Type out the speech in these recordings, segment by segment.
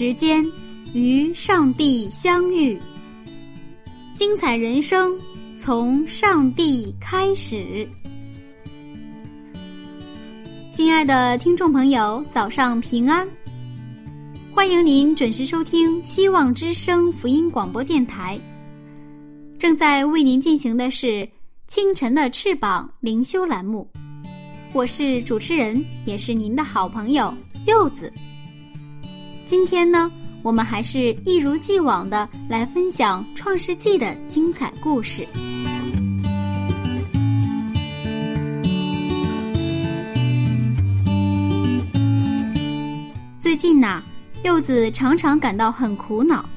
时间与上帝相遇，精彩人生从上帝开始。亲爱的听众朋友，早上平安！欢迎您准时收听希望之声福音广播电台。正在为您进行的是清晨的翅膀灵修栏目，我是主持人，也是您的好朋友柚子。今天呢，我们还是一如既往的来分享《创世纪》的精彩故事。最近呐，柚子常常感到很苦恼，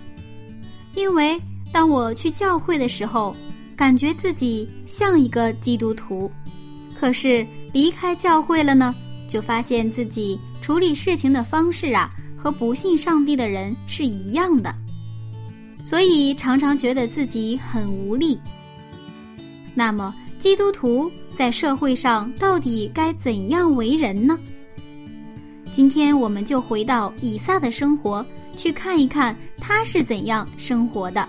因为当我去教会的时候，感觉自己像一个基督徒，可是离开教会了呢，就发现自己处理事情的方式啊，和不信上帝的人是一样的，所以常常觉得自己很无力。那么，基督徒在社会上到底该怎样为人呢？今天我们就回到以撒的生活，去看一看他是怎样生活的。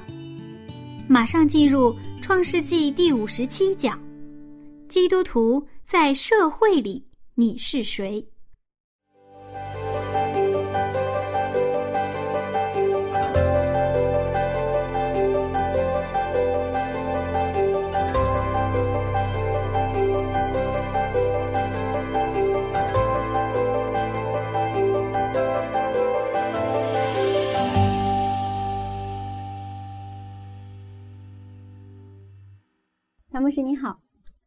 马上进入《创世纪》第五十七讲：基督徒在社会里，你是谁？牧师你好，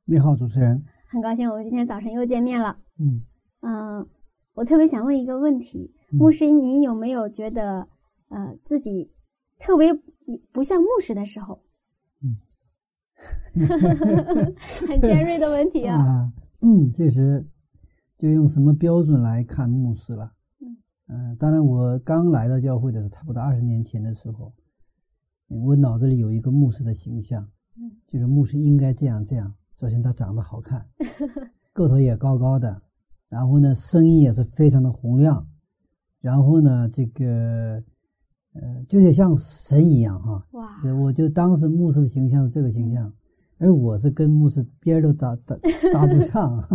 你好，主持人，很高兴我们今天早晨又见面了。嗯嗯，我特别想问一个问题，牧师，您有没有觉得呃自己特别不像牧师的时候？嗯，很尖锐的问题啊。啊，嗯，其实就用什么标准来看牧师了？嗯嗯，当然，我刚来到教会的时候，差不多二十年前的时候，我脑子里有一个牧师的形象。就是牧师应该这样这样。首先他长得好看，个头也高高的，然后呢声音也是非常的洪亮，然后呢这个呃就得像神一样哈。哇！我就当时牧师的形象是这个形象，而我是跟牧师边都搭搭搭不 上。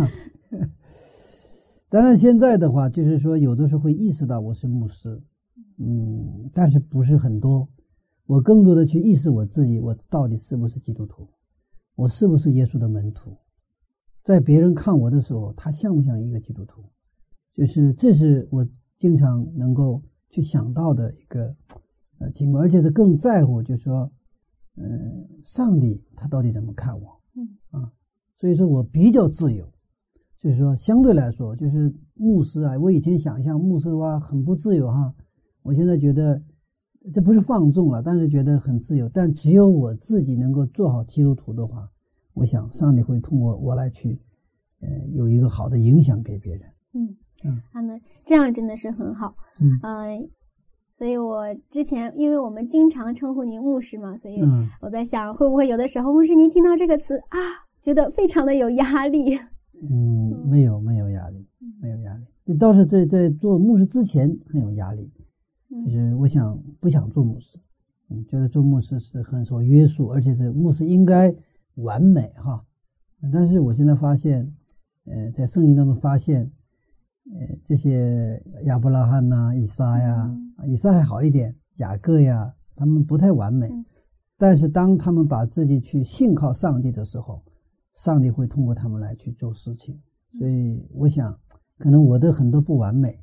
当然现在的话，就是说有的时候会意识到我是牧师，嗯，但是不是很多。我更多的去意识我自己，我到底是不是基督徒？我是不是耶稣的门徒？在别人看我的时候，他像不像一个基督徒？就是这是我经常能够去想到的一个呃情况，而且是更在乎，就是说，嗯，上帝他到底怎么看我？嗯啊，所以说我比较自由，就是说相对来说，就是牧师啊，我以前想象牧师的话很不自由哈，我现在觉得。这不是放纵了，但是觉得很自由。但只有我自己能够做好基督徒的话，我想上帝会通过我来去，呃，有一个好的影响给别人。嗯嗯，他们这样真的是很好。嗯嗯，所以我之前因为我们经常称呼您牧师嘛，所以我在想，会不会有的时候牧师您听到这个词啊，觉得非常的有压力？嗯，没有没有压力，没有压力。倒是在在做牧师之前很有压力。就是我想不想做牧师，嗯，觉得做牧师是很受约束，而且是牧师应该完美哈。但是我现在发现，呃，在圣经当中发现，呃，这些亚伯拉罕呐、以撒呀，以撒还好一点，雅各呀，他们不太完美。但是当他们把自己去信靠上帝的时候，上帝会通过他们来去做事情。所以我想，可能我的很多不完美。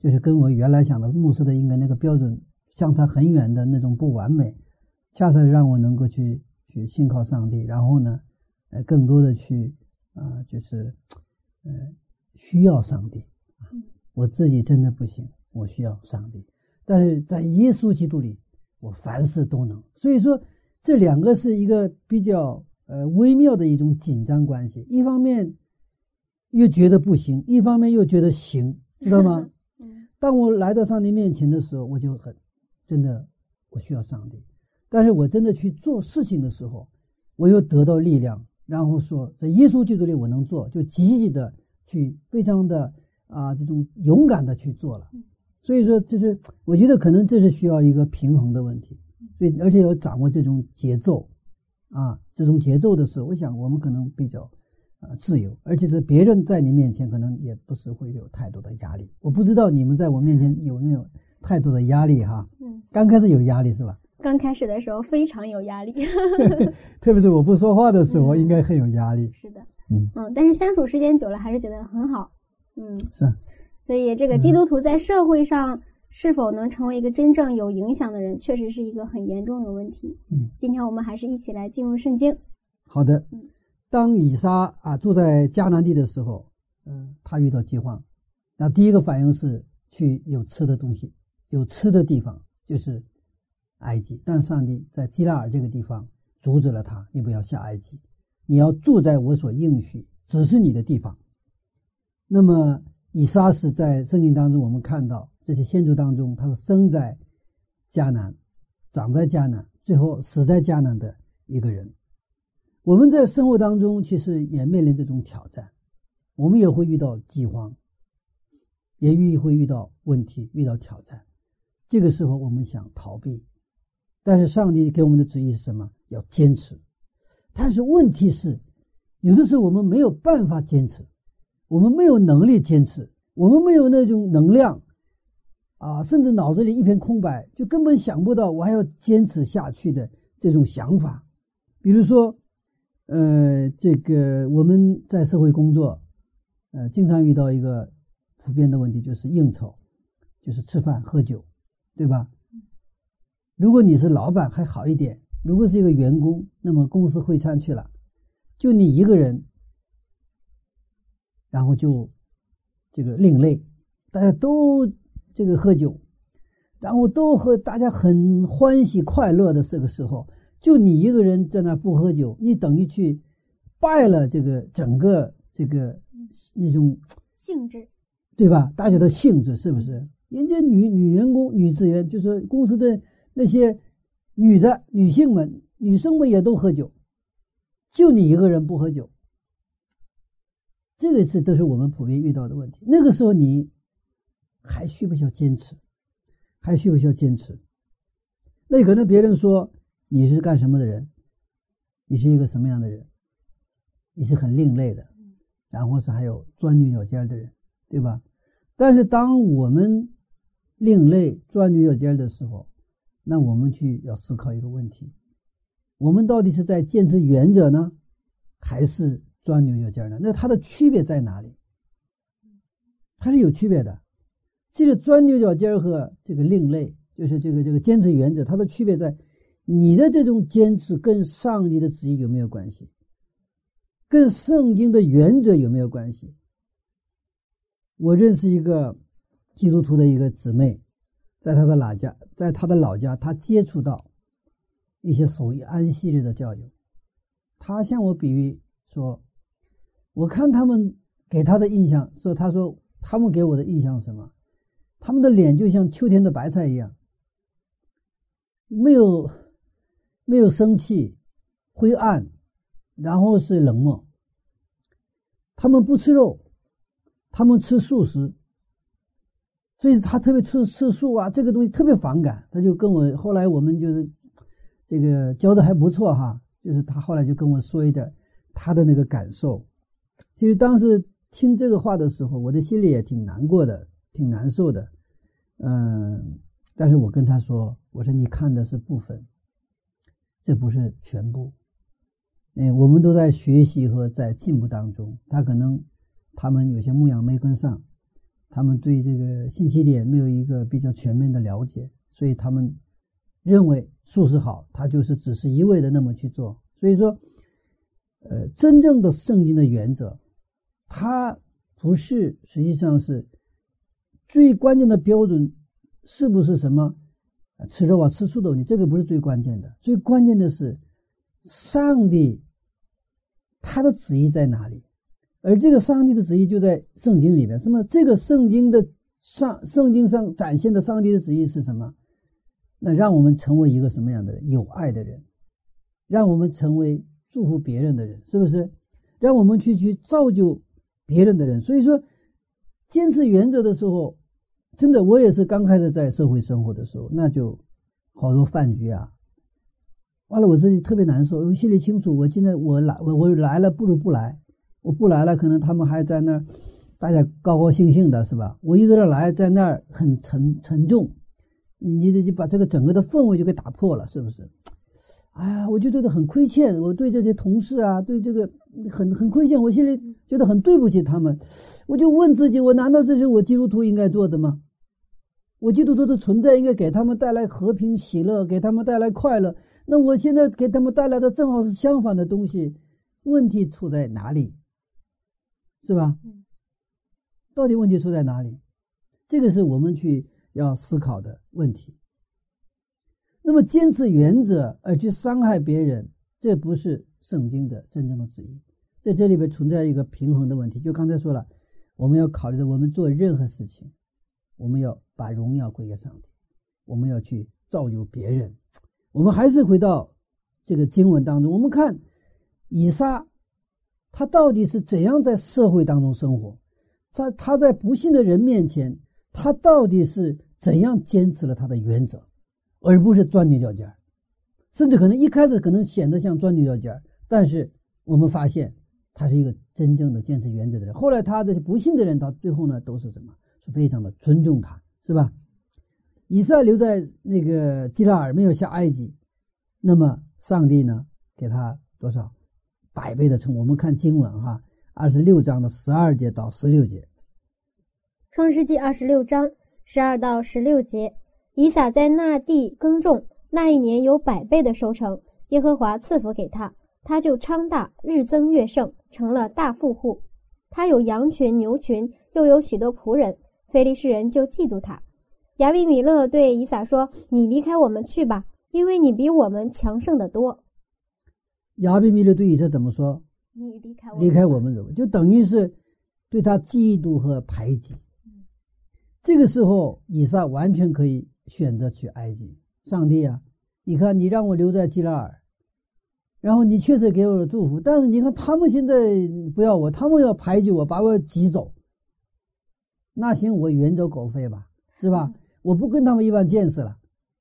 就是跟我原来想的牧师的应该那个标准相差很远的那种不完美，恰恰让我能够去去信靠上帝，然后呢，呃，更多的去啊，就是呃，需要上帝。我自己真的不行，我需要上帝。但是在耶稣基督里，我凡事都能。所以说，这两个是一个比较呃微妙的一种紧张关系。一方面又觉得不行，一方面又觉得行，知道吗？当我来到上帝面前的时候，我就很真的，我需要上帝。但是我真的去做事情的时候，我又得到力量，然后说在耶稣基督里我能做，就积极的去，非常的啊这种勇敢的去做了。所以说，就是我觉得可能这是需要一个平衡的问题，所以而且要掌握这种节奏啊，这种节奏的时候，我想我们可能比较啊自由，而且是别人在你面前可能也不是会有太多的压力。我不知道你们在我面前有没有太多的压力哈？嗯，刚开始有压力是吧？刚开始的时候非常有压力，特别是我不说话的时候，应该很有压力。是的，嗯嗯，但是相处时间久了，还是觉得很好。嗯，是。所以，这个基督徒在社会上是否能成为一个真正有影响的人，确实是一个很严重的问题。嗯，今天我们还是一起来进入圣经。好的。嗯，当以撒啊住在迦南地的时候，嗯，他遇到饥荒，那第一个反应是去有吃的东西，有吃的地方就是埃及。但上帝在基拉尔这个地方阻止了他，你不要下埃及，你要住在我所应许只是你的地方。那么。以撒是在圣经当中，我们看到这些先祖当中，他是生在迦南、长在迦南，最后死在迦南的一个人。我们在生活当中其实也面临这种挑战，我们也会遇到饥荒，也遇会遇到问题、遇到挑战。这个时候我们想逃避，但是上帝给我们的旨意是什么？要坚持。但是问题是，有的时候我们没有办法坚持。我们没有能力坚持，我们没有那种能量，啊，甚至脑子里一片空白，就根本想不到我还要坚持下去的这种想法。比如说，呃，这个我们在社会工作，呃，经常遇到一个普遍的问题，就是应酬，就是吃饭喝酒，对吧？如果你是老板还好一点，如果是一个员工，那么公司会餐去了，就你一个人。然后就这个另类，大家都这个喝酒，然后都和大家很欢喜快乐的这个时候，就你一个人在那不喝酒，你等于去败了这个整个这个那种性质，对吧？大家的性质是不是？人家女女员工、女职员，就是公司的那些女的女性们、女生们也都喝酒，就你一个人不喝酒。这个是都是我们普遍遇到的问题。那个时候你还需不需要坚持？还需不需要坚持？那可能别人说你是干什么的人？你是一个什么样的人？你是很另类的，然后是还有钻牛角尖的人，对吧？但是当我们另类钻牛角尖的时候，那我们去要思考一个问题：我们到底是在坚持原则呢，还是？钻牛角尖呢，那它的区别在哪里？它是有区别的。其实钻牛角尖和这个另类，就是这个这个坚持原则，它的区别在你的这种坚持跟上帝的旨意有没有关系，跟圣经的原则有没有关系？我认识一个基督徒的一个姊妹，在他的老家，在他的老家，他接触到一些所谓安息日的教育，他向我比喻说。我看他们给他的印象，说他说他们给我的印象是什么？他们的脸就像秋天的白菜一样，没有没有生气，灰暗，然后是冷漠。他们不吃肉，他们吃素食，所以他特别吃吃素啊，这个东西特别反感。他就跟我后来我们就是这个教的还不错哈，就是他后来就跟我说一点他的那个感受。其实当时听这个话的时候，我的心里也挺难过的，挺难受的。嗯，但是我跟他说：“我说你看的是部分，这不是全部。嗯，我们都在学习和在进步当中。他可能他们有些牧养没跟上，他们对这个信息点没有一个比较全面的了解，所以他们认为素食好，他就是只是一味的那么去做。所以说。”呃，真正的圣经的原则，它不是实际上是最关键的标准，是不是什么吃肉啊、吃素的问题？这个不是最关键的，最关键的是上帝他的旨意在哪里？而这个上帝的旨意就在圣经里面。什么？这个圣经的上，圣经上展现的上帝的旨意是什么？那让我们成为一个什么样的人？有爱的人，让我们成为祝福别人的人，是不是？让我们去去造就别人的人。所以说，坚持原则的时候，真的，我也是刚开始在社会生活的时候，那就好多饭局啊，完了我自己特别难受，因为心里清楚，我现在我来，我我来了不如不来。我不来了，可能他们还在那儿，大家高高兴兴的，是吧？我一个人来，在那儿很沉沉重，你得就把这个整个的氛围就给打破了，是不是？哎呀，我就觉得很亏欠，我对这些同事啊，对这个很很亏欠，我心里觉得很对不起他们。我就问自己，我难道这是我基督徒应该做的吗？我基督徒的存在应该给他们带来和平喜乐，给他们带来快乐。那我现在给他们带来的正好是相反的东西，问题出在哪里？是吧？到底问题出在哪里？这个是我们去要思考的问题。那么坚持原则而去伤害别人，这不是圣经的真正的旨意。在这里边存在一个平衡的问题。就刚才说了，我们要考虑的，我们做任何事情，我们要把荣耀归给上帝，我们要去造就别人。我们还是回到这个经文当中，我们看以撒。他到底是怎样在社会当中生活？在他在不幸的人面前，他到底是怎样坚持了他的原则，而不是钻牛角尖甚至可能一开始可能显得像钻牛角尖但是我们发现他是一个真正的坚持原则的人。后来他的不幸的人到最后呢，都是什么？是非常的尊重他，是吧？以撒留在那个基拉尔，没有下埃及，那么上帝呢，给他多少？百倍的称，我们看经文哈，二十六章的十二节到十六节。创世纪二十六章十二到十六节，以撒在那地耕种，那一年有百倍的收成，耶和华赐福给他，他就昌大，日增月盛，成了大富户。他有羊群、牛群，又有许多仆人。非利士人就嫉妒他。亚比米勒对以撒说：“你离开我们去吧，因为你比我们强盛的多。”亚比米勒对以撒怎么说？你离开我，离开我们走，就等于是对他嫉妒和排挤。这个时候，以撒完全可以选择去埃及。上帝啊，你看，你让我留在基拉尔，然后你确实给我了祝福，但是你看他们现在不要我，他们要排挤我，把我挤走。那行，我远走狗飞吧，是吧？我不跟他们一般见识了。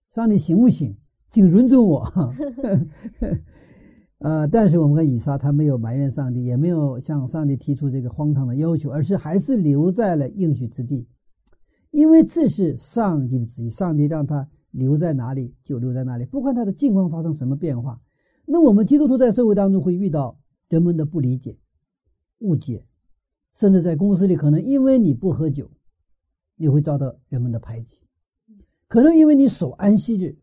上帝行不行？请允准我。呃，但是我们看以撒，他没有埋怨上帝，也没有向上帝提出这个荒唐的要求，而是还是留在了应许之地，因为这是上帝的旨意。上帝让他留在哪里就留在哪里，不管他的境况发生什么变化。那我们基督徒在社会当中会遇到人们的不理解、误解，甚至在公司里，可能因为你不喝酒，你会遭到人们的排挤；可能因为你守安息日，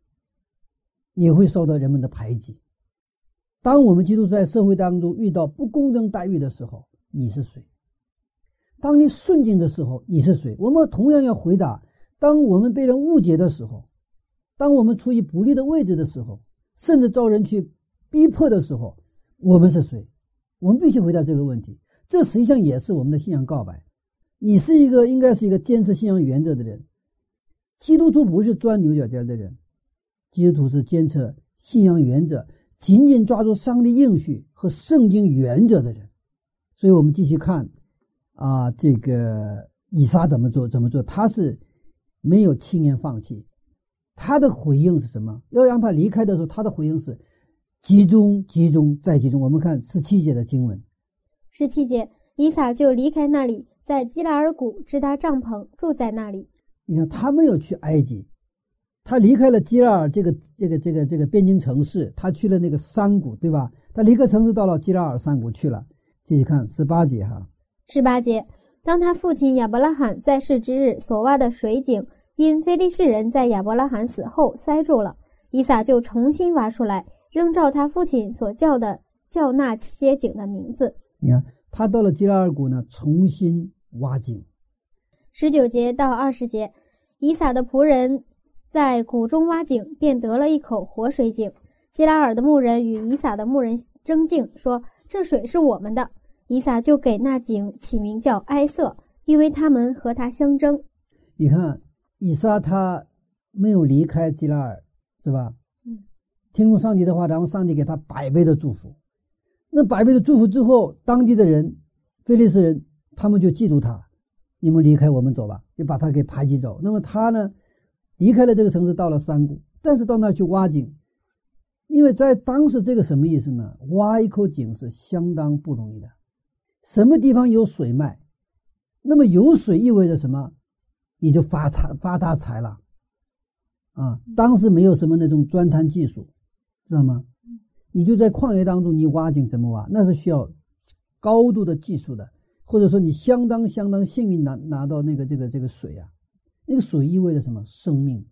你会受到人们的排挤。当我们基督在社会当中遇到不公正待遇的时候，你是谁？当你顺境的时候，你是谁？我们同样要回答：当我们被人误解的时候，当我们处于不利的位置的时候，甚至遭人去逼迫的时候，我们是谁？我们必须回答这个问题。这实际上也是我们的信仰告白。你是一个应该是一个坚持信仰原则的人。基督徒不是钻牛角尖的人，基督徒是坚持信仰原则。紧紧抓住上帝应许和圣经原则的人，所以我们继续看，啊，这个以撒怎么做？怎么做？他是没有轻言放弃，他的回应是什么？要让他离开的时候，他的回应是集中、集中再集中。我们看十七节的经文，十七节，以撒就离开那里，在基拉尔谷支搭帐篷，住在那里。你看，他没有去埃及。他离开了基拉尔这个这个这个这个边境城市，他去了那个山谷，对吧？他离开城市到了基拉尔山谷去了。继续看十八节哈。十八节，当他父亲亚伯拉罕在世之日所挖的水井，因非利士人在亚伯拉罕死后塞住了，以撒就重新挖出来，仍照他父亲所叫的叫那些井的名字。你看，他到了基拉尔谷呢，重新挖井。十九节到二十节，以撒的仆人在谷中挖井，便得了一口活水井。基拉尔的牧人与以撒的牧人争竞，说：“这水是我们的。”以撒就给那井起名叫埃瑟，因为他们和他相争。你看，以撒他没有离开基拉尔，是吧？嗯，听从上帝的话，然后上帝给他百倍的祝福。那百倍的祝福之后，当地的人，菲利斯人，他们就嫉妒他，你们离开我们走吧，就把他给排挤走。那么他呢，离开了这个城市，到了山谷，但是到那去挖井。因为在当时，这个什么意思呢？挖一口井是相当不容易的。什么地方有水脉，那么有水意味着什么？你就发财发大财了。啊，当时没有什么那种钻探技术，知道吗？你就在旷野当中，你挖井怎么挖？那是需要高度的技术的，或者说你相当相当幸运拿拿到那个这个这个水啊，那个水意味着什么？生命。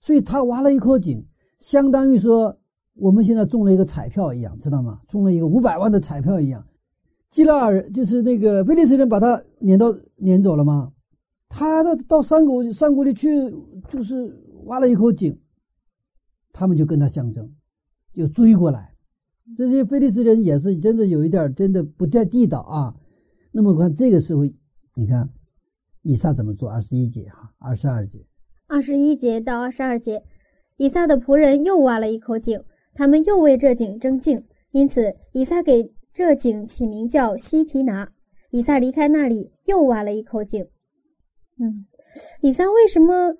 所以他挖了一口井，相当于说。我们现在中了一个彩票一样，知道吗？中了一个五百万的彩票一样。基拉尔就是那个菲利斯人，把他撵到撵走了吗？他到到山谷山谷里去，就是挖了一口井，他们就跟他相争，就追过来。这些菲利斯人也是真的有一点真的不太地道啊。那么看这个时候，你看以撒怎么做？二十一节哈，二十二节，二十一节到二十二节，以撒的仆人又挖了一口井。他们又为这井争竞，因此以撒给这井起名叫西提拿。以撒离开那里，又挖了一口井。嗯，以撒为什么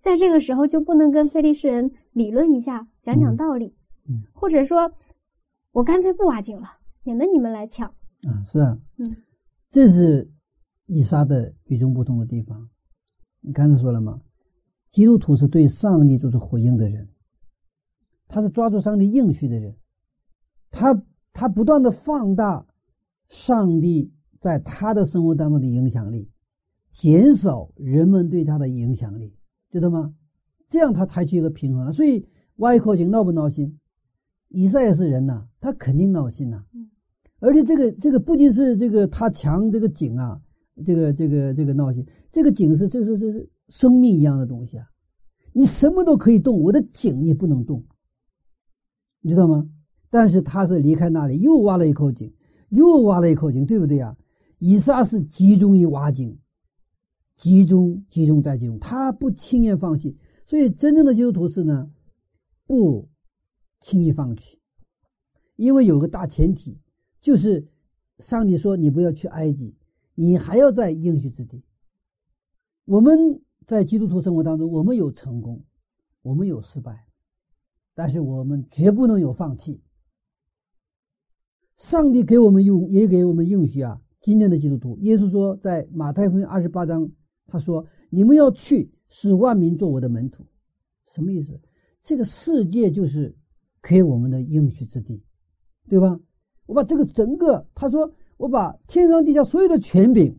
在这个时候就不能跟非利士人理论一下，讲讲道理？嗯，或者说，我干脆不挖井了，免得你们来抢。啊，是啊，嗯，这是以撒的与众不同的地方。你刚才说了吗？基督徒是对上帝做出回应的人。他是抓住上帝应许的人，他他不断的放大上帝在他的生活当中的影响力，减少人们对他的影响力，知道吗？这样他采取一个平衡了。所以挖一口井闹不闹心？以色列是人呐，他肯定闹心呐。而且这个这个不仅是这个他抢这个井啊，这个这个这个闹心，这个井是这是这是生命一样的东西啊，你什么都可以动，我的井你不能动。你知道吗？但是他是离开那里，又挖了一口井，又挖了一口井，对不对呀？以撒是集中于挖井，集中、集中再集中，他不轻言放弃。所以，真正的基督徒是呢，不轻易放弃，因为有个大前提，就是上帝说你不要去埃及，你还要在应许之地。我们在基督徒生活当中，我们有成功，我们有失败。但是我们绝不能有放弃。上帝给我们用，也给我们应许啊。今天的基督徒，耶稣说，在马太福音二十八章，他说：“你们要去，使万民做我的门徒。”什么意思？这个世界就是给我们的应许之地，对吧？我把这个整个，他说，我把天上地下所有的权柄，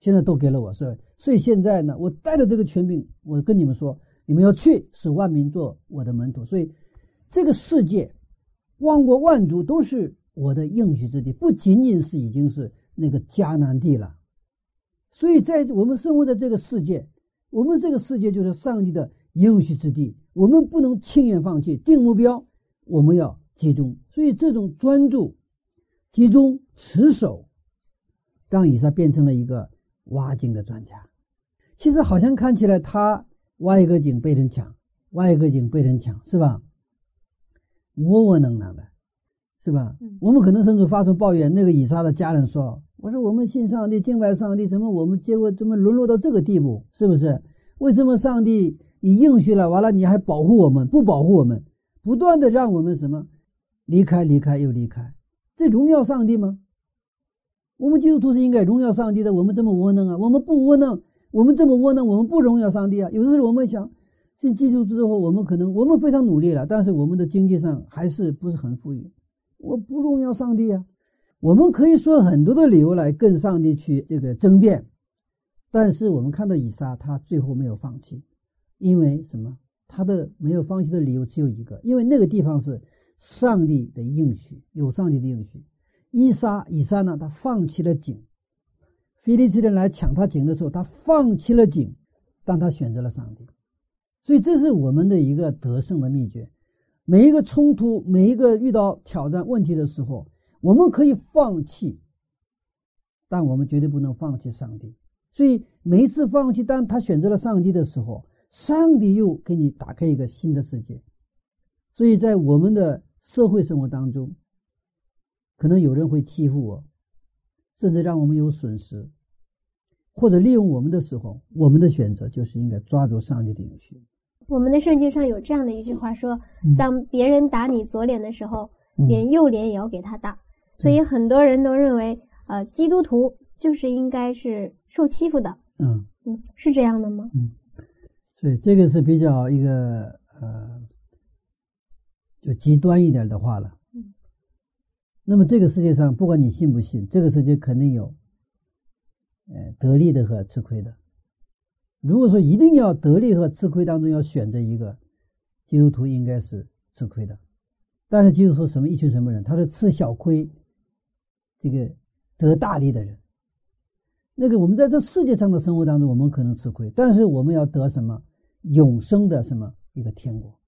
现在都给了我，是吧？所以现在呢，我带着这个权柄，我跟你们说。你们要去使万民做我的门徒，所以这个世界万国万族都是我的应许之地，不仅仅是已经是那个迦南地了。所以在我们生活在这个世界，我们这个世界就是上帝的应许之地，我们不能轻言放弃，定目标，我们要集中。所以这种专注、集中、持守，让以撒变成了一个挖井的专家。其实好像看起来他。挖一个井被人抢，挖一个井被人抢，是吧？窝窝囊囊的，是吧？我们可能甚至发出抱怨。那个以撒的家人说：“我说我们信上帝，敬拜上帝，怎么我们结果怎么沦落到这个地步？是不是？为什么上帝你应许了，完了你还保护我们，不保护我们，不断的让我们什么离开，离开又离开？这荣耀上帝吗？我们基督徒是应该荣耀上帝的，我们这么窝囊啊？我们不窝囊。”我们这么窝囊，我们不荣耀上帝啊！有的时候我们想，信基督之后，我们可能我们非常努力了，但是我们的经济上还是不是很富裕。我不荣耀上帝啊！我们可以说很多的理由来跟上帝去这个争辩，但是我们看到以撒，他最后没有放弃，因为什么？他的没有放弃的理由只有一个，因为那个地方是上帝的应许，有上帝的应许。伊莎，以撒呢？他放弃了井。菲利斯人来抢他井的时候，他放弃了井，但他选择了上帝。所以，这是我们的一个得胜的秘诀。每一个冲突，每一个遇到挑战问题的时候，我们可以放弃，但我们绝对不能放弃上帝。所以，每一次放弃，当他选择了上帝的时候，上帝又给你打开一个新的世界。所以在我们的社会生活当中，可能有人会欺负我，甚至让我们有损失，或者利用我们的时候，我们的选择就是应该抓住上帝的允许。我们的圣经上有这样的一句话说：“当别人打你左脸的时候，连右脸也要给他打。”所以很多人都认为，呃，基督徒就是应该是受欺负的。嗯嗯，是这样的吗？嗯，所以这个是比较一个呃。就极端一点的话了，嗯，那么这个世界上，不管你信不信，这个世界肯定有，呃，得利的和吃亏的。如果说一定要得利和吃亏当中要选择一个，基督徒应该是吃亏的。但是基督徒什么一群什么人？他是吃小亏，这个得大利的人。那个我们在这世界上的生活当中，我们可能吃亏，但是我们要得什么永生的什么一个天国。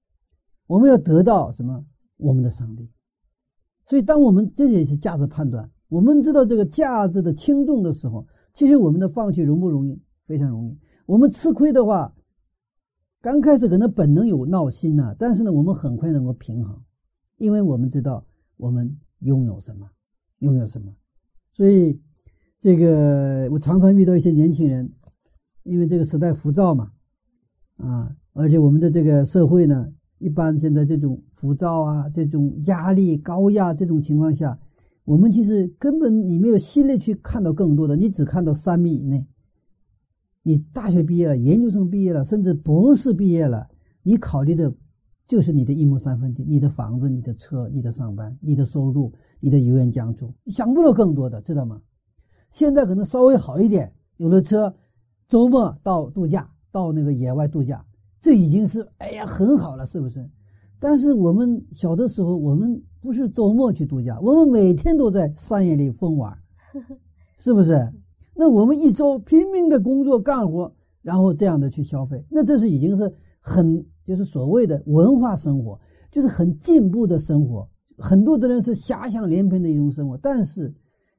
我们要得到什么？我们的上帝。所以，当我们这也是价值判断，我们知道这个价值的轻重的时候，其实我们的放弃容不容易？非常容易。我们吃亏的话，刚开始可能本能有闹心呐，但是呢，我们很快能够平衡，因为我们知道我们拥有什么，拥有什么。所以，这个我常常遇到一些年轻人，因为这个时代浮躁嘛，啊，而且我们的这个社会呢。一般现在这种浮躁啊，这种压力高压这种情况下，我们其实根本你没有心力去看到更多的，你只看到三米以内。你大学毕业了，研究生毕业了，甚至博士毕业了，你考虑的就是你的一亩三分地，你的房子、你的车、你的上班、你的收入、你的油盐酱醋，想不到更多的，知道吗？现在可能稍微好一点，有了车，周末到度假，到那个野外度假。这已经是哎呀很好了，是不是？但是我们小的时候，我们不是周末去度假，我们每天都在山野里疯玩，是不是？那我们一周拼命的工作干活，然后这样的去消费，那这是已经是很就是所谓的文化生活，就是很进步的生活。很多的人是遐想连篇的一种生活，但是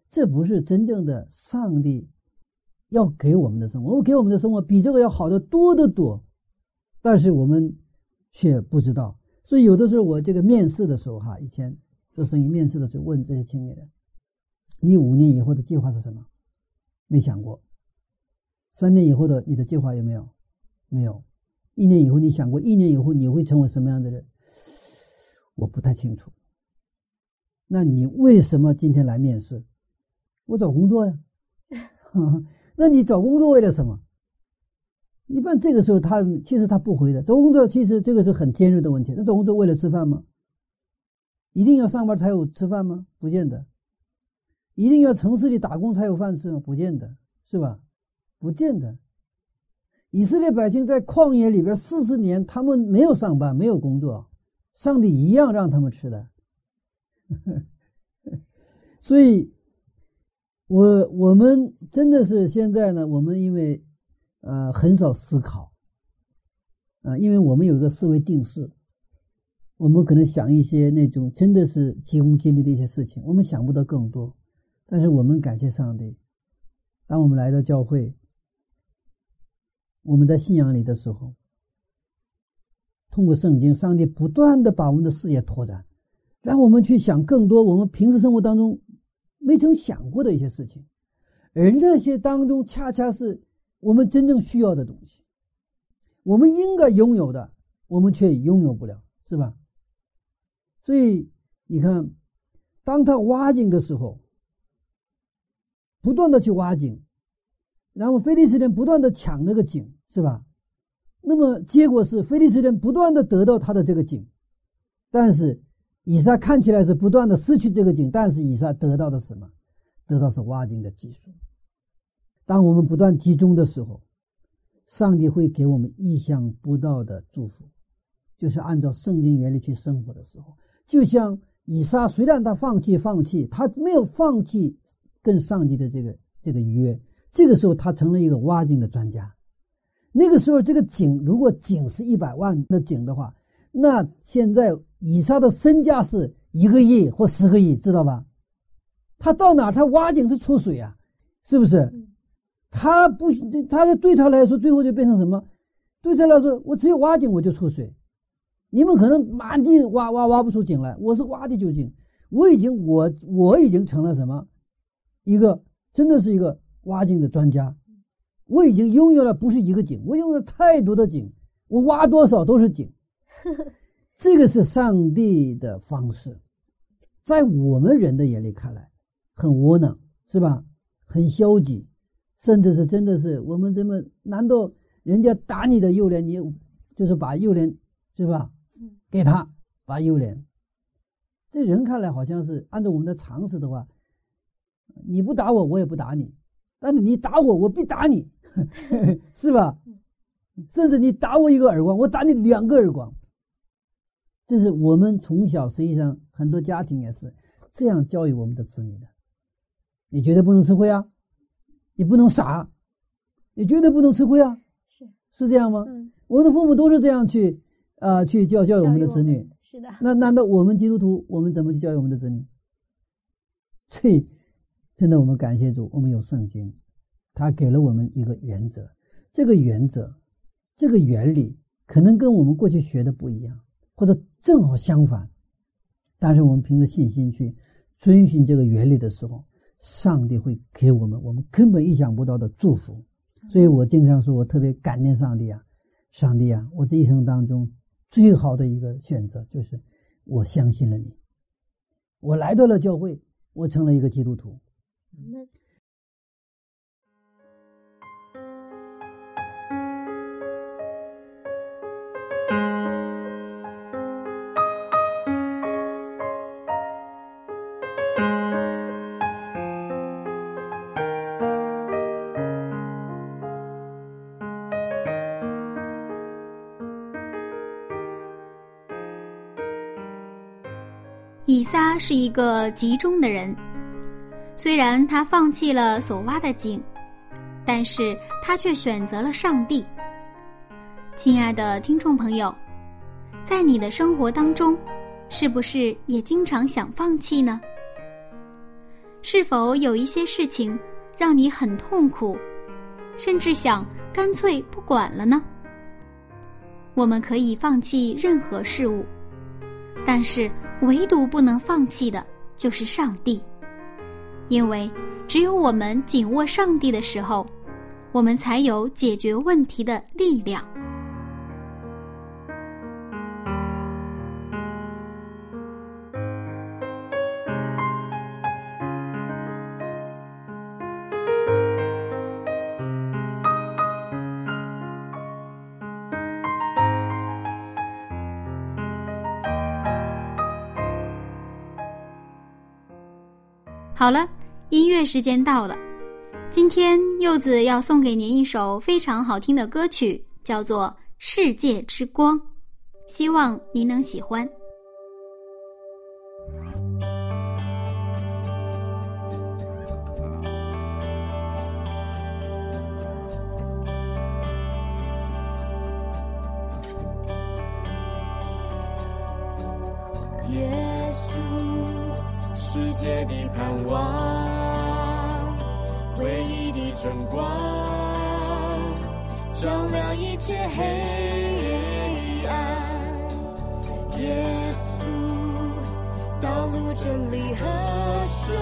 这不是真正的上帝要给我们的生活。我给我们的生活比这个要好的多得多。但是我们却不知道，所以有的时候我这个面试的时候，哈，以前做生意面试的时候问这些青年人：“你五年以后的计划是什么？”没想过。三年以后的你的计划有没有？没有。一年以后你想过？一年以后你会成为什么样的人？我不太清楚。那你为什么今天来面试？我找工作呀。那你找工作为了什么？一般这个时候，他其实他不回的。找工作其实这个是很尖锐的问题。那找工作为了吃饭吗？一定要上班才有吃饭吗？不见得。一定要城市里打工才有饭吃吗？不见得，是吧？不见得。以色列百姓在旷野里边四十年，他们没有上班，没有工作，上帝一样让他们吃的。所以，我我们真的是现在呢，我们因为。呃，很少思考，啊，因为我们有一个思维定式，我们可能想一些那种真的是急功近利的一些事情，我们想不到更多。但是我们感谢上帝，当我们来到教会，我们在信仰里的时候，通过圣经，上帝不断的把我们的视野拓展，让我们去想更多我们平时生活当中没曾想过的一些事情，而那些当中恰恰是。我们真正需要的东西，我们应该拥有的，我们却拥有不了，是吧？所以你看，当他挖井的时候，不断的去挖井，然后菲利斯人不断的抢那个井，是吧？那么结果是菲利斯人不断的得到他的这个井，但是以撒看起来是不断的失去这个井，但是以撒得到的什么？得到是挖井的技术。当我们不断集中的时候，上帝会给我们意想不到的祝福。就是按照圣经原理去生活的时候，就像以撒，虽然他放弃放弃，他没有放弃跟上帝的这个这个约。这个时候，他成了一个挖井的专家。那个时候，这个井如果井是一百万的井的话，那现在以撒的身价是一个亿或十个亿，知道吧？他到哪他挖井是出水啊，是不是？他不，他对他来说，最后就变成什么？对他来说，我只有挖井我就出水。你们可能满地挖挖挖不出井来，我是挖地就井。我已经我我已经成了什么？一个真的是一个。挖井的专家，我已经拥有了不是一个井，我拥有了太多的井，我挖多少都是井。这个是上帝的方式，在我们人的眼里看来很窝囊，是吧？很消极，甚至是真的是我们这么？难道人家打你的右脸，你就是把右脸是吧？给他把右脸，这人看来好像是按照我们的常识的话，你不打我，我也不打你。但是你打我，我必打你，是吧？甚至你打我一个耳光，我打你两个耳光。这是我们从小实际上很多家庭也是这样教育我们的子女的。你绝对不能吃亏啊，你不能傻，你绝对不能吃亏啊，是是这样吗？我的父母都是这样去啊去教教育我们的子女。是的。那难道我们基督徒我们怎么去教育我们的子女？所以。真的，我们感谢主，我们有圣经，他给了我们一个原则。这个原则，这个原理可能跟我们过去学的不一样，或者正好相反。但是我们凭着信心去遵循这个原理的时候，上帝会给我们我们根本意想不到的祝福。所以我经常说，我特别感念上帝啊，上帝啊，我这一生当中最好的一个选择就是我相信了你，我来到了教会，我成了一个基督徒。以撒是一个集中的人。虽然他放弃了所挖的井，但是他却选择了上帝。亲爱的听众朋友，在你的生活当中，是不是也经常想放弃呢？是否有一些事情让你很痛苦，甚至想干脆不管了呢？我们可以放弃任何事物，但是唯独不能放弃的就是上帝。因为只有我们紧握上帝的时候，我们才有解决问题的力量。好了，音乐时间到了。今天柚子要送给您一首非常好听的歌曲，叫做《世界之光》，希望您能喜欢。晨光，照亮一切黑暗。耶稣，道路真理和生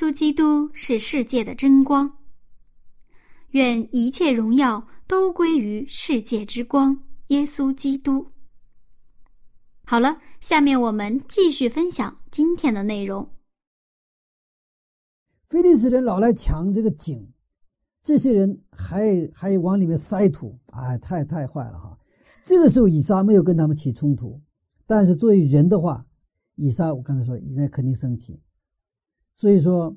耶稣基督是世界的真光，愿一切荣耀都归于世界之光耶稣基督。好了，下面我们继续分享今天的内容。菲利斯人老来抢这个井，这些人还还往里面塞土，哎，太太坏了哈！这个时候以撒没有跟他们起冲突，但是作为人的话，以撒我刚才说，那肯定生气。所以说，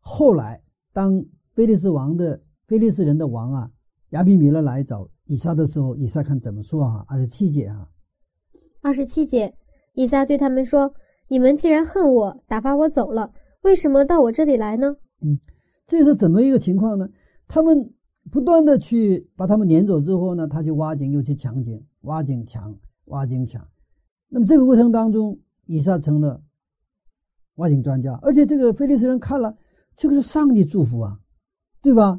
后来当菲利斯王的菲利斯人的王啊亚比米勒来找以撒的时候，以撒看怎么说啊？二十七节啊，二十七节，以撒对他们说：“你们既然恨我，打发我走了，为什么到我这里来呢？嗯这是怎么一个情况呢？他们不断的去把他们撵走之后呢，他就挖井又去抢井，挖井抢，挖井抢。那么这个过程当中，以撒成了挖井专家，而且这个菲利斯人看了，这个是上帝祝福啊，对吧？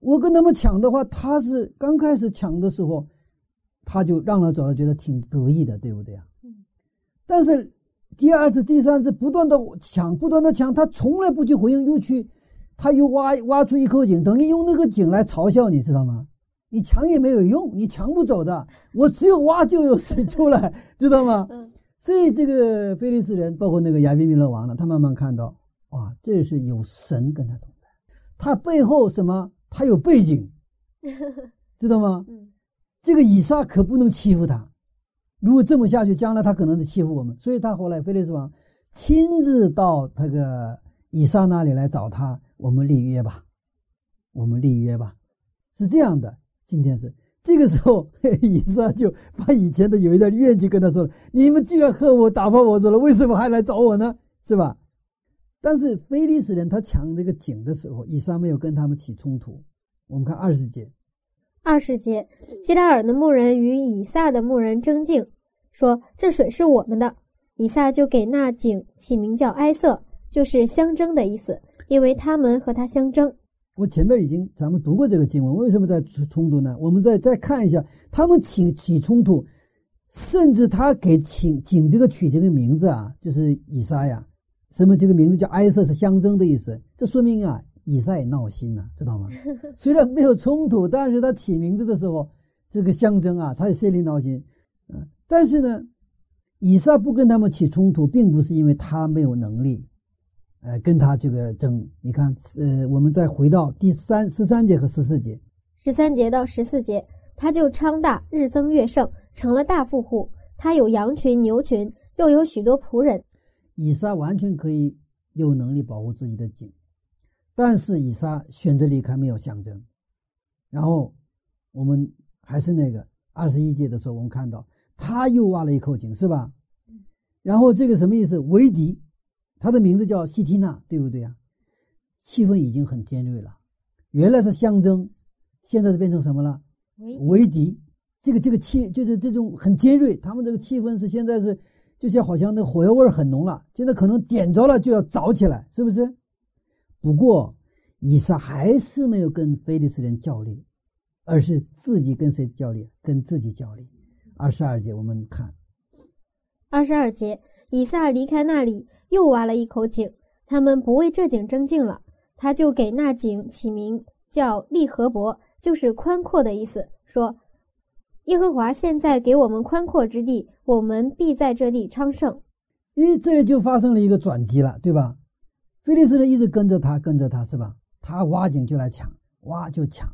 我跟他们抢的话，他是刚开始抢的时候，他就让了走了，觉得挺得意的，对不对啊？嗯但是第二次、第三次不断的抢，不断的抢，他从来不去回应，又去，他又挖挖出一口井，等于用那个井来嘲笑你，知道吗？你抢也没有用，你抢不走的，我只有挖就有水出来，知道吗？嗯所以这个菲利斯人，包括那个亚比米勒王呢，他慢慢看到，哇，这是有神跟他同在，他背后什么？他有背景，知道吗？嗯这个以撒可不能欺负他，如果这么下去，将来他可能得欺负我们。所以他后来菲利斯王亲自到那个以撒那里来找他，我们立约吧，我们立约吧，是这样的。今天是这个时候，以撒就把以前的有一点怨气跟他说了：“你们既然恨我打发我走了，为什么还来找我呢？是吧？”但是菲利斯人他抢这个井的时候，以撒没有跟他们起冲突。我们看二十节，二十节，基拉尔的牧人与以撒的牧人争竞，说：“这水是我们的。”以撒就给那井起名叫埃瑟，就是相争的意思，因为他们和他相争。我前面已经咱们读过这个经文，为什么在冲突呢？我们再再看一下，他们起起冲突，甚至他给请井这个取这个名字啊，就是以撒呀，什么这个名字叫埃瑟是相争的意思，这说明啊。以撒也闹心了，知道吗？虽然没有冲突，但是他起名字的时候，这个象征啊，他也心里闹心。嗯，但是呢，以撒不跟他们起冲突，并不是因为他没有能力，呃，跟他这个争。你看，呃，我们再回到第三十三节和十四节，十三节到十四节，他就昌大，日增月盛，成了大富户。他有羊群、牛群，又有许多仆人。以撒完全可以有能力保护自己的井。但是以撒选择离开，没有象征。然后我们还是那个二十一节的时候，我们看到他又挖了一口井，是吧？然后这个什么意思？为敌，他的名字叫希提娜，对不对啊？气氛已经很尖锐了。原来是象征，现在是变成什么了？为敌。这个这个气就是这种很尖锐。他们这个气氛是现在是就像好像那火药味很浓了，现在可能点着了就要着起来，是不是？不过，以撒还是没有跟非利士人较力，而是自己跟谁较力？跟自己较力。二十二节，我们看。二十二节，以撒离开那里，又挖了一口井。他们不为这井争竞了，他就给那井起名叫利和伯，就是宽阔的意思。说：耶和华现在给我们宽阔之地，我们必在这地昌盛。咦，这里就发生了一个转机了，对吧？菲利斯人一直跟着他，跟着他是吧？他挖井就来抢，挖就抢。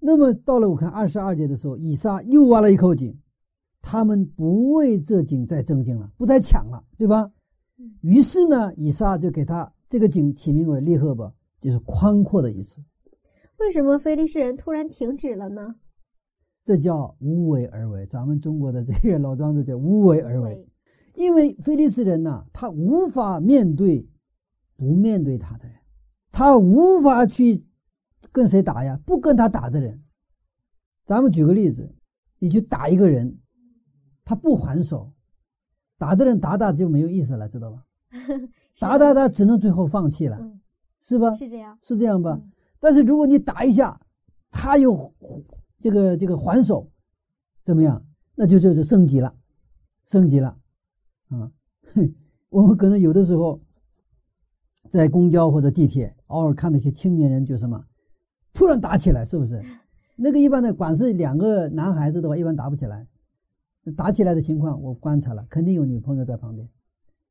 那么到了我看二十二节的时候，以撒又挖了一口井，他们不为这井再争竞了，不再抢了，对吧？于是呢，以撒就给他这个井起名为利赫伯，就是宽阔的意思。为什么非利士人突然停止了呢？这叫无为而为。咱们中国的这个老庄子叫无为而为，因为非利士人呢，他无法面对。不面对他的人，他无法去跟谁打呀？不跟他打的人，咱们举个例子，你去打一个人，他不还手，打的人打打就没有意思了，知道吧？打打打只能最后放弃了，是吧？是这样，是这样吧？但是如果你打一下，他又这个这个还手，怎么样？那就就是升级了，升级了，啊！我们可能有的时候。在公交或者地铁，偶尔看到一些青年人就什么，突然打起来，是不是？那个一般的，管是两个男孩子的话，一般打不起来。打起来的情况，我观察了，肯定有女朋友在旁边。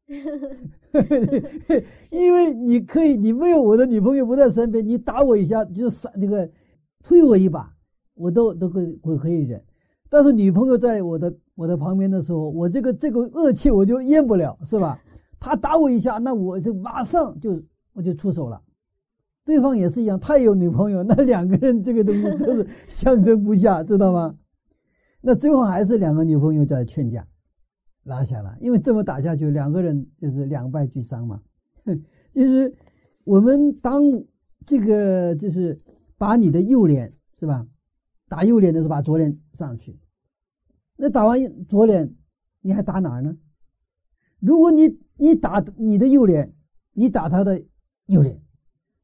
因为你可以，你没有我的女朋友不在身边，你打我一下，就闪这个，推我一把，我都都可我可以忍。但是女朋友在我的我的旁边的时候，我这个这个恶气我就咽不了，是吧？他打我一下，那我就马上就我就出手了。对方也是一样，他也有女朋友，那两个人这个东西都是相争不下，知道吗？那最后还是两个女朋友在劝架，拉下了。因为这么打下去，两个人就是两败俱伤嘛。就是我们当这个就是把你的右脸是吧，打右脸的时候把左脸上去，那打完左脸你还打哪儿呢？如果你你打你的右脸，你打他的右脸，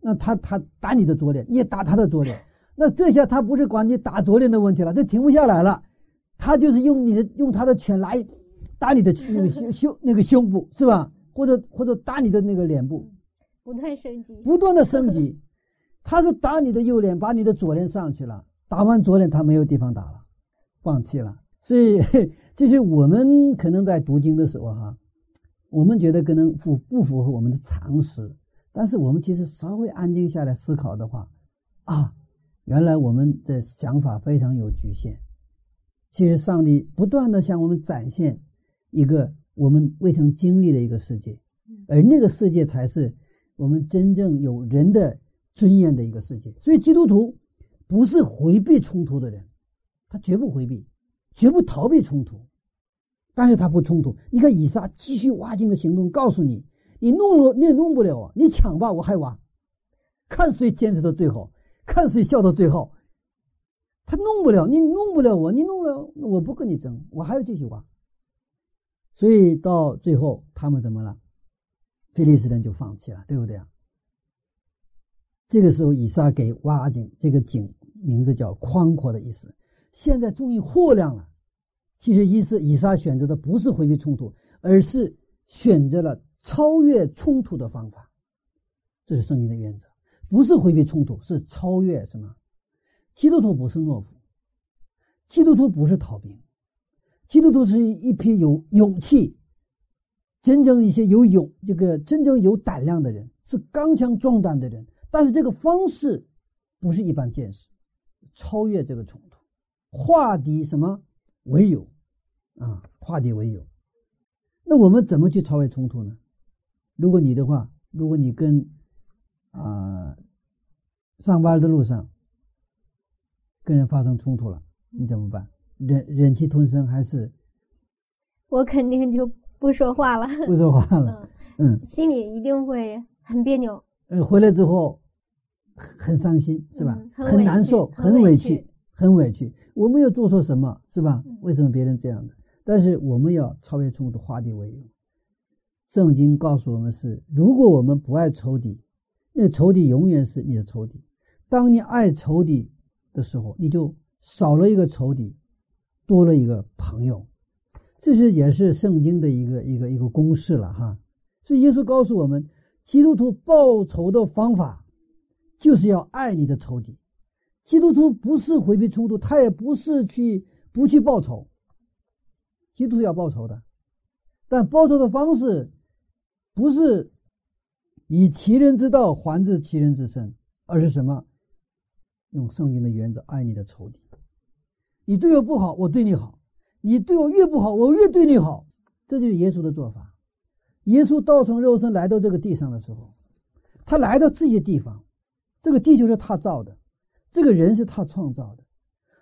那他他打你的左脸，你也打他的左脸，那这下他不是管你打左脸的问题了，这停不下来了，他就是用你的用他的拳来打你的那个胸胸那个胸部是吧？或者或者打你的那个脸部，不断升级，不断的升级，他是打你的右脸，把你的左脸上去了，打完左脸他没有地方打了，放弃了。所以 这是我们可能在读经的时候哈。我们觉得可能符不符合我们的常识，但是我们其实稍微安静下来思考的话，啊，原来我们的想法非常有局限。其实上帝不断的向我们展现一个我们未曾经历的一个世界，而那个世界才是我们真正有人的尊严的一个世界。所以基督徒不是回避冲突的人，他绝不回避，绝不逃避冲突，但是他不冲突。你看以撒继续挖井的行动，告诉你，你弄了你也弄不了啊，你抢吧，我还挖，看谁坚持到最后，看谁笑到最后。他弄不了，你弄不了我，你弄了我不跟你争，我还要继续挖。所以到最后，他们怎么了？菲利斯人就放弃了，对不对啊？这个时候，以撒给挖井，这个井名字叫“宽阔”的意思。现在终于货亮了。其实，意思以撒选择的不是回避冲突，而是选择了超越冲突的方法。这是圣经的原则，不是回避冲突，是超越什么？基督徒不是懦夫，基督徒不是逃兵，基督徒是一批有勇气、真正一些有勇这个真正有胆量的人，是刚强壮胆的人。但是这个方式不是一般见识，超越这个冲突，化敌什么为友啊？化敌为友。那我们怎么去超越冲突呢？如果你的话，如果你跟啊上班的路上。跟人发生冲突了，你怎么办？忍忍气吞声还是？我肯定就不说话了。不说话了，嗯，心里一定会很别扭。嗯，回来之后很伤心，是吧？很难受，很委屈，很委屈。我没有做错什么，是吧？为什么别人这样的？但是我们要超越冲突，化敌为友。圣经告诉我们是：如果我们不爱仇敌，那仇敌永远是你的仇敌。当你爱仇敌。的时候，你就少了一个仇敌，多了一个朋友，这是也是圣经的一个一个一个公式了哈。所以耶稣告诉我们，基督徒报仇的方法就是要爱你的仇敌。基督徒不是回避冲突，他也不是去不去报仇。基督徒要报仇的，但报仇的方式不是以其人之道还治其人之身，而是什么？用圣经的原则爱你的仇敌，你对我不好，我对你好；你对我越不好，我越对你好。这就是耶稣的做法。耶稣道成肉身来到这个地上的时候，他来到这些地方，这个地球是他造的，这个人是他创造的。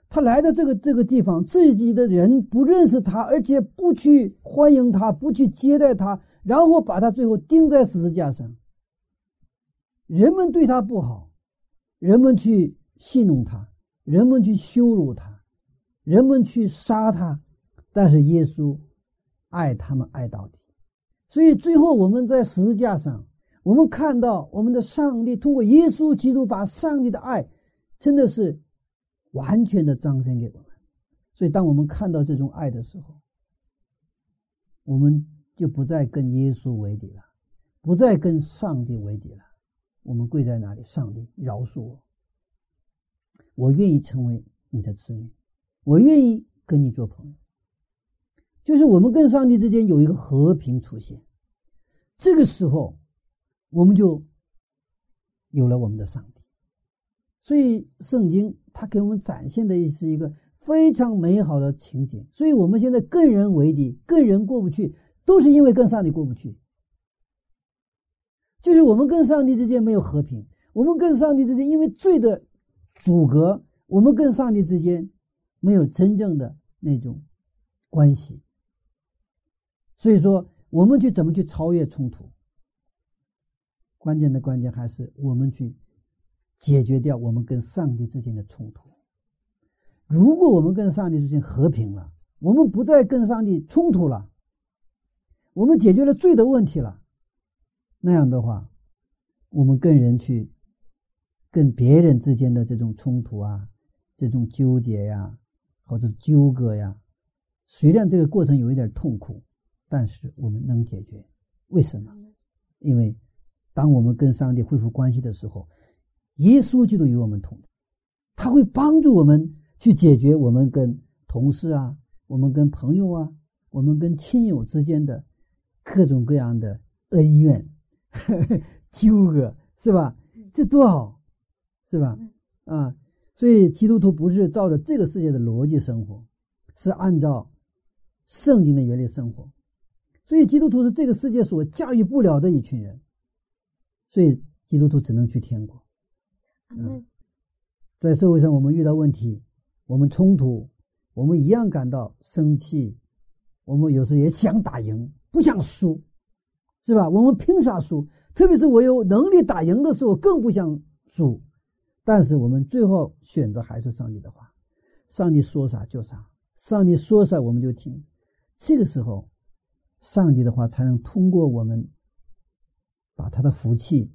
他来到这个这个地方，自己的人不认识他，而且不去欢迎他，不去接待他，然后把他最后钉在十字架上。人们对他不好，人们去。戏弄他，人们去羞辱他，人们去杀他，但是耶稣爱他们爱到底。所以最后我们在十字架上，我们看到我们的上帝通过耶稣基督把上帝的爱真的是完全的彰显给我们。所以当我们看到这种爱的时候，我们就不再跟耶稣为敌了，不再跟上帝为敌了。我们跪在那里，上帝饶恕我。我愿意成为你的子女，我愿意跟你做朋友。就是我们跟上帝之间有一个和平出现，这个时候，我们就有了我们的上帝。所以，圣经它给我们展现的是一个非常美好的情景。所以，我们现在跟人为敌，跟人过不去，都是因为跟上帝过不去。就是我们跟上帝之间没有和平，我们跟上帝之间因为罪的。阻隔我们跟上帝之间没有真正的那种关系，所以说我们去怎么去超越冲突？关键的关键还是我们去解决掉我们跟上帝之间的冲突。如果我们跟上帝之间和平了，我们不再跟上帝冲突了，我们解决了罪的问题了，那样的话，我们跟人去。跟别人之间的这种冲突啊，这种纠结呀，或者纠葛呀，虽然这个过程有一点痛苦，但是我们能解决。为什么？因为当我们跟上帝恢复关系的时候，耶稣基督与我们同在，他会帮助我们去解决我们跟同事啊、我们跟朋友啊、我们跟亲友之间的各种各样的恩怨、呵 呵纠葛，是吧？这多好！是吧？啊，所以基督徒不是照着这个世界的逻辑生活，是按照圣经的原理生活，所以基督徒是这个世界所驾驭不了的一群人，所以基督徒只能去天国。嗯，在社会上，我们遇到问题，我们冲突，我们一样感到生气，我们有时候也想打赢，不想输，是吧？我们凭啥输？特别是我有能力打赢的时候，更不想输。但是我们最后选择还是上帝的话，上帝说啥就啥，上帝说啥我们就听。这个时候，上帝的话才能通过我们，把他的福气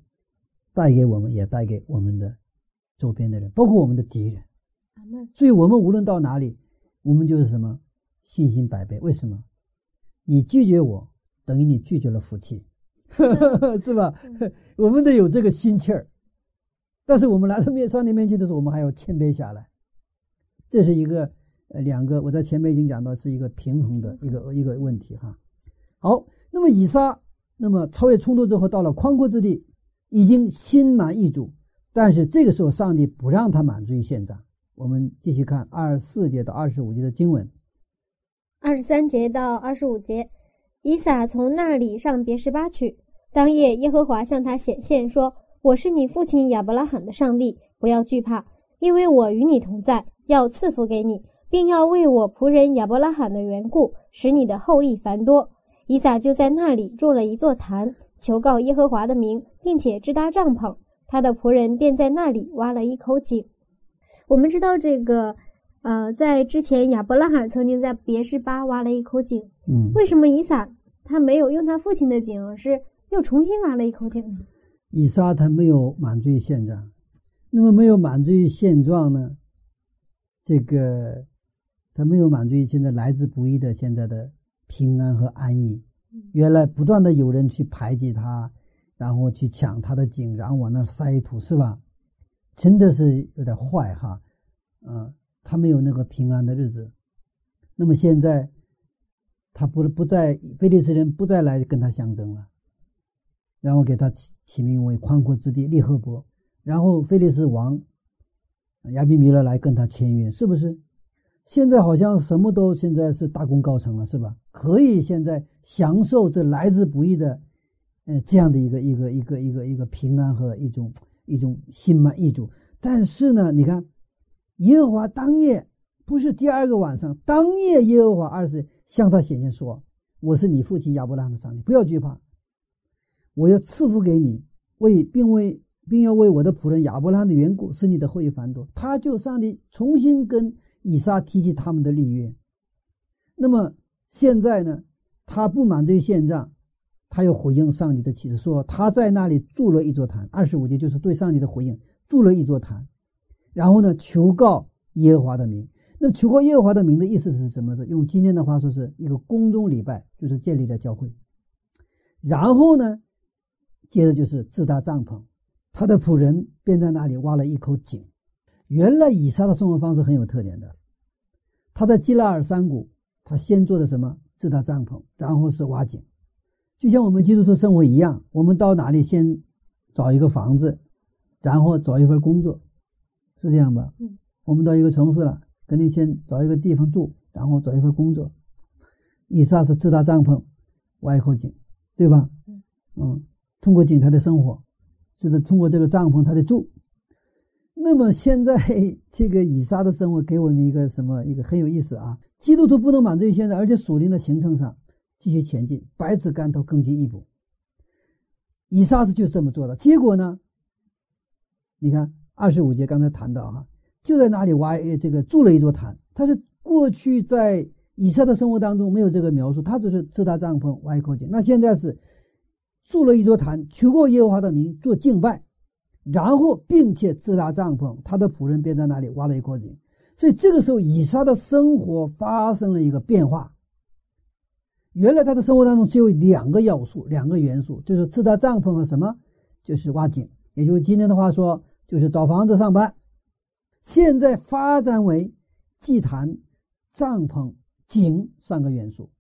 带给我们，也带给我们的周边的人，包括我们的敌人。所以，我们无论到哪里，我们就是什么信心百倍。为什么？你拒绝我，等于你拒绝了福气，是吧？我们得有这个心气儿。但是我们来到面上帝面前的时候，我们还要谦卑下来。这是一个呃两个，我在前面已经讲到是一个平衡的一个一个问题哈。好，那么以撒那么超越冲突之后，到了宽阔之地，已经心满意足。但是这个时候，上帝不让他满足于现状。我们继续看二十四节到二十五节的经文。二十三节到二十五节，以撒从那里上别是巴去。当夜，耶和华向他显现，说：“我是你父亲亚伯拉罕的上帝，不要惧怕，因为我与你同在，要赐福给你，并要为我仆人亚伯拉罕的缘故，使你的后裔繁多。”以撒就在那里筑了一座坛，求告耶和华的名，并且支搭帐篷。他的仆人便在那里挖了一口井。我们知道这个，呃，在之前亚伯拉罕曾经在别是巴挖了一口井。嗯，为什么以撒他没有用他父亲的井，而是又重新挖了一口井呢？以撒他没有满足于现状，那么没有满足于现状呢？这个他没有满足于现在来之不易的现在的平安和安逸。原来不断的有人去排挤他，然后去抢他的井，然后往那塞土，是吧？真的是有点坏哈，啊，他没有那个平安的日子。那么现在他不不再菲利斯人不再来跟他相争了。然后给他起名为宽阔之地利赫伯，然后菲利斯王亚比米勒来跟他签约，是不是？现在好像什么都现在是大功告成了，是吧？可以现在享受这来之不易的，呃，这样的一个一个一个一个一个平安和一种一种心满意足。但是呢，你看，耶和华当夜不是第二个晚上，当夜耶和华二是向他显现说：“我是你父亲亚伯拉罕的上帝，不要惧怕。”我要赐福给你，为并为并要为我的仆人亚伯拉罕的缘故，使你的后裔繁多。他就上帝重新跟以撒提起他们的立约。那么现在呢，他不满对现状，他又回应上帝的启示，说他在那里筑了一座坛。二十五节就是对上帝的回应，筑了一座坛，然后呢，求告耶和华的名。那求告耶和华的名的意思是什么？是用今天的话说，是一个宫中礼拜，就是建立了教会。然后呢？接着就是自搭帐篷，他的仆人便在那里挖了一口井。原来以撒的生活方式很有特点的，他在基拉尔山谷，他先做的什么？自搭帐篷，然后是挖井，就像我们基督徒生活一样。我们到哪里先找一个房子，然后找一份工作，是这样吧？嗯。我们到一个城市了，肯定先找一个地方住，然后找一份工作。以撒是自搭帐篷，挖一口井，对吧？嗯。嗯。通过井台的生活，就是，通过这个帐篷他的住。那么现在这个以撒的生活给我们一个什么？一个很有意思啊！基督徒不能满足于现在，而且属灵的行程上继续前进，百尺竿头更进一步。以撒是就是这么做的。结果呢？你看二十五节刚才谈到啊，就在那里挖这个筑了一座坛。他是过去在以撒的生活当中没有这个描述，他只是自搭帐篷挖一口井。那现在是。筑了一座坛，求过耶和华的名做敬拜，然后并且自搭帐篷，他的仆人便在那里挖了一口井。所以这个时候，以撒的生活发生了一个变化。原来他的生活当中只有两个要素、两个元素，就是自搭帐篷和什么，就是挖井，也就是今天的话说，就是找房子、上班。现在发展为祭坛、帐篷、井三个元素，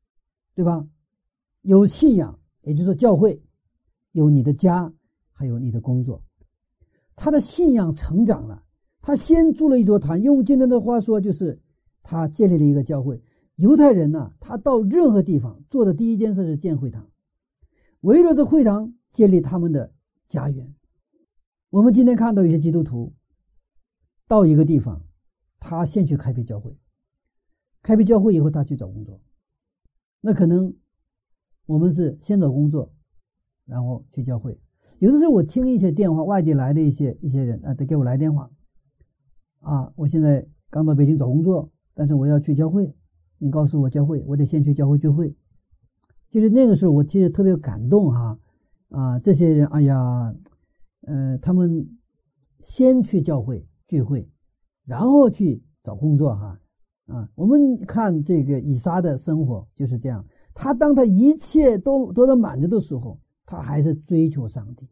对吧？有信仰，也就是教会。有你的家，还有你的工作，他的信仰成长了。他先筑了一座坛，用今天的话说，就是他建立了一个教会。犹太人呢，他到任何地方做的第一件事是建会堂，围绕着会堂建立他们的家园。我们今天看到一些基督徒到一个地方，他先去开辟教会，开辟教会以后，他去找工作。那可能我们是先找工作，然后去教会。有的时候我听一些电话，外地来的一些一些人啊，他给我来电话，啊，我现在刚到北京找工作，但是我要去教会，你告诉我教会，我得先去教会聚会。就是那个时候，我其实特别感动哈，啊，这些人，哎呀，嗯，他们先去教会聚会，然后去找工作哈，啊，我们看这个以撒的生活就是这样，他当他一切都得到满足的时候。他还是追求上帝。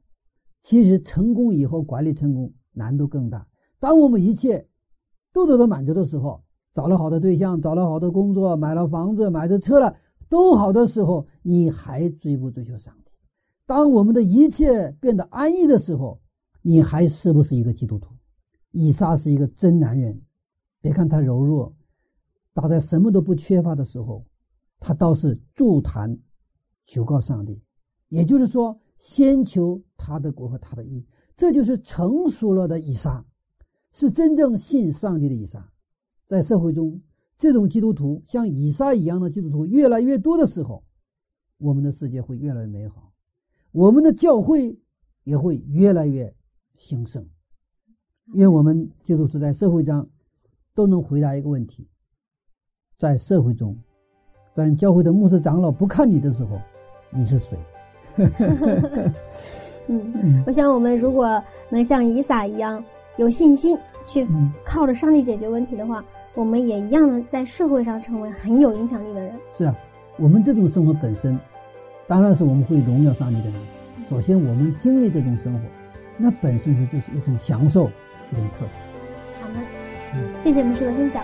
其实成功以后，管理成功难度更大。当我们一切都得到满足的时候，找了好的对象，找了好的工作，买了房子，买着车了，都好的时候，你还追不追求上帝？当我们的一切变得安逸的时候，你还是不是一个基督徒？以撒是一个真男人。别看他柔弱，他在什么都不缺乏的时候，他倒是助坛求告上帝。也就是说，先求他的国和他的义，这就是成熟了的以撒，是真正信上帝的以撒。在社会中，这种基督徒像以撒一样的基督徒越来越多的时候，我们的世界会越来越美好，我们的教会也会越来越兴盛。愿我们基督徒在社会上都能回答一个问题：在社会中，在教会的牧师长老不看你的时候，你是谁？嗯，我想我们如果能像以撒一样有信心去靠着上帝解决问题的话，我们也一样能在社会上成为很有影响力的人。是啊，我们这种生活本身，当然是我们会荣耀上帝的人。首先，我们经历这种生活，那本身是就是一种享受，一种特权。好的，谢谢牧师的分享。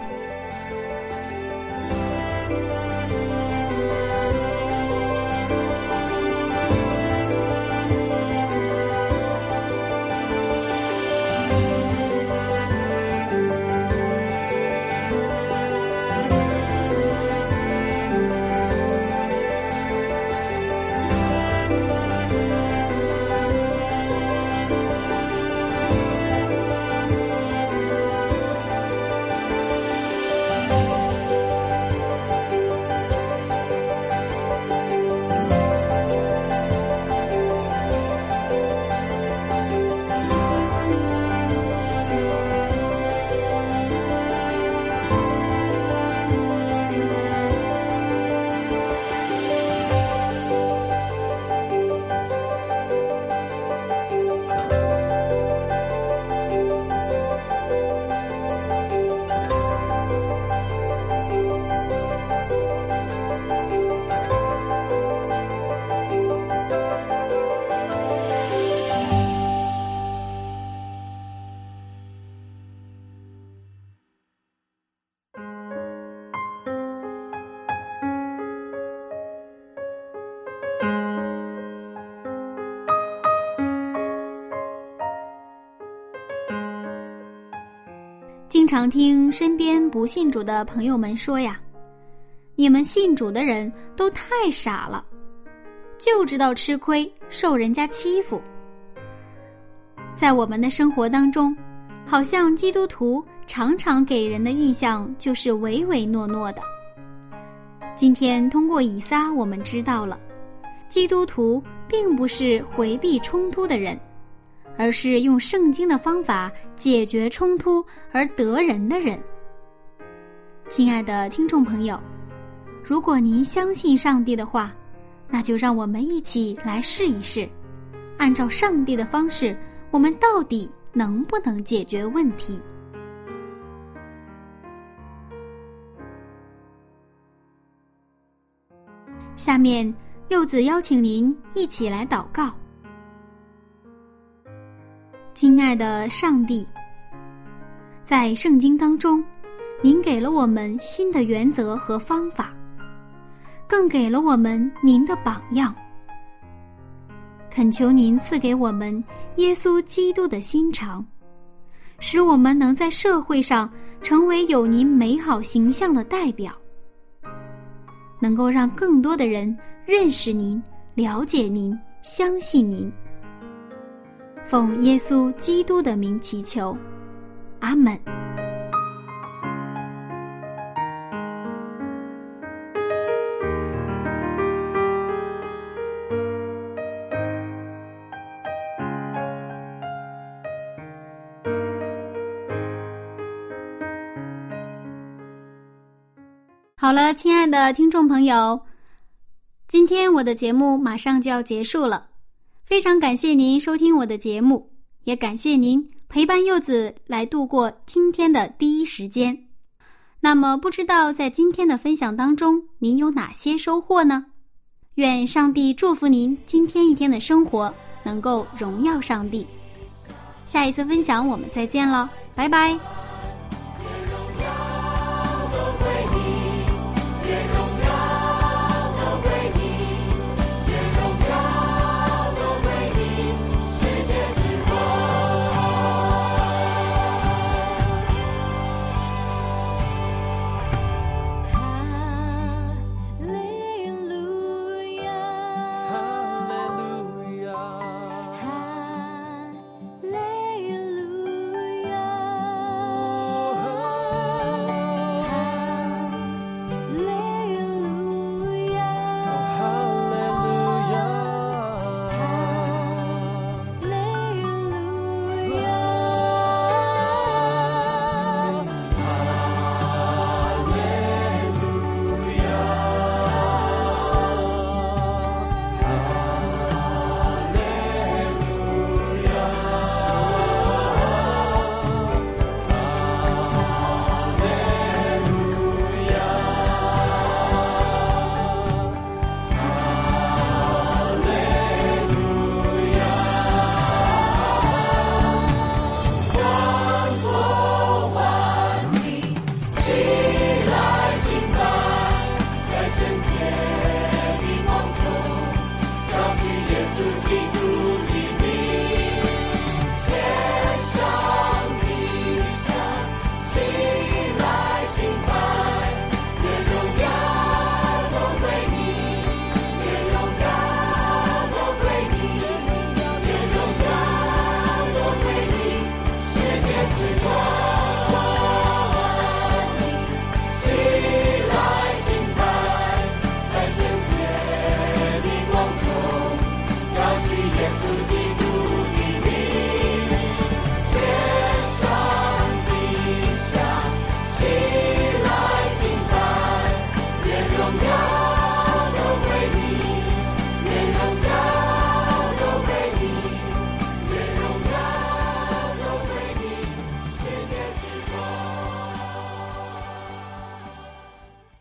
常听身边不信主的朋友们说呀：“你们信主的人都太傻了，就知道吃亏，受人家欺负。”在我们的生活当中，好像基督徒常常给人的印象就是唯唯诺诺的。今天通过以撒，我们知道了，基督徒并不是回避冲突的人。而是用圣经的方法解决冲突而得人的人。亲爱的听众朋友，如果您相信上帝的话，那就让我们一起来试一试，按照上帝的方式，我们到底能不能解决问题？下面，柚子邀请您一起来祷告。亲爱的上帝，在圣经当中，您给了我们新的原则和方法，更给了我们您的榜样。恳求您赐给我们耶稣基督的心肠，使我们能在社会上成为有您美好形象的代表，能够让更多的人认识您、了解您、相信您。奉耶稣基督的名祈求，阿门。好了，亲爱的听众朋友，今天我的节目马上就要结束了，非常感谢您收听我的节目，也感谢您陪伴柚子来度过今天的第一时间。那么，不知道在今天的分享当中，您有哪些收获呢？愿上帝祝福您今天一天的生活能够荣耀上帝。下一次分享我们再见了，拜拜。